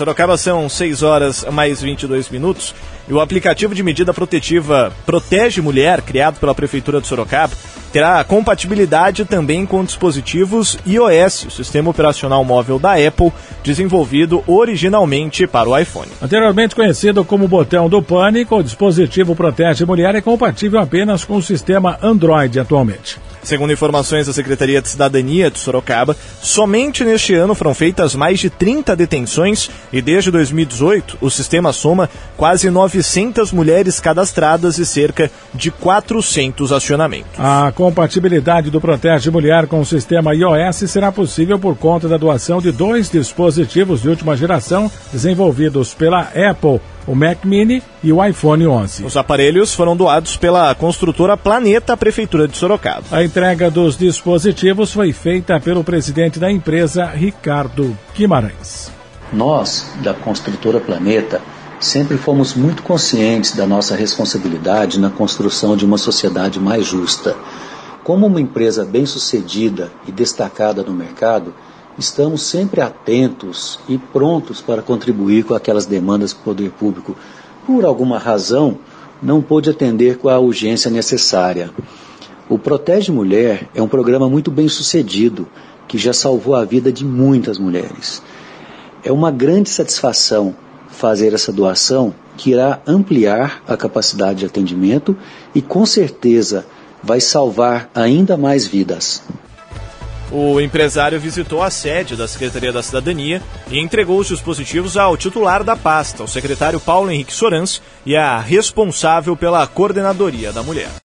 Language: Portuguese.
Sorocaba são 6 horas mais 22 minutos e o aplicativo de medida protetiva Protege Mulher, criado pela Prefeitura de Sorocaba, terá compatibilidade também com dispositivos iOS, o sistema operacional móvel da Apple, desenvolvido originalmente para o iPhone. Anteriormente conhecido como botão do pânico, o dispositivo Protege Mulher é compatível apenas com o sistema Android atualmente. Segundo informações da Secretaria de Cidadania de Sorocaba, somente neste ano foram feitas mais de 30 detenções e desde 2018 o sistema soma quase 900 mulheres cadastradas e cerca de 400 acionamentos. A compatibilidade do Protege Mulher com o sistema iOS será possível por conta da doação de dois dispositivos de última geração desenvolvidos pela Apple o Mac Mini e o iPhone 11. Os aparelhos foram doados pela construtora Planeta, Prefeitura de Sorocaba. A entrega dos dispositivos foi feita pelo presidente da empresa, Ricardo Guimarães. Nós, da construtora Planeta, sempre fomos muito conscientes da nossa responsabilidade na construção de uma sociedade mais justa. Como uma empresa bem-sucedida e destacada no mercado, estamos sempre atentos e prontos para contribuir com aquelas demandas que o poder público, por alguma razão, não pôde atender com a urgência necessária. O Protege Mulher é um programa muito bem sucedido que já salvou a vida de muitas mulheres. É uma grande satisfação fazer essa doação que irá ampliar a capacidade de atendimento e com certeza vai salvar ainda mais vidas. O empresário visitou a sede da Secretaria da Cidadania e entregou os dispositivos ao titular da pasta, o secretário Paulo Henrique Sorans, e à responsável pela coordenadoria da mulher.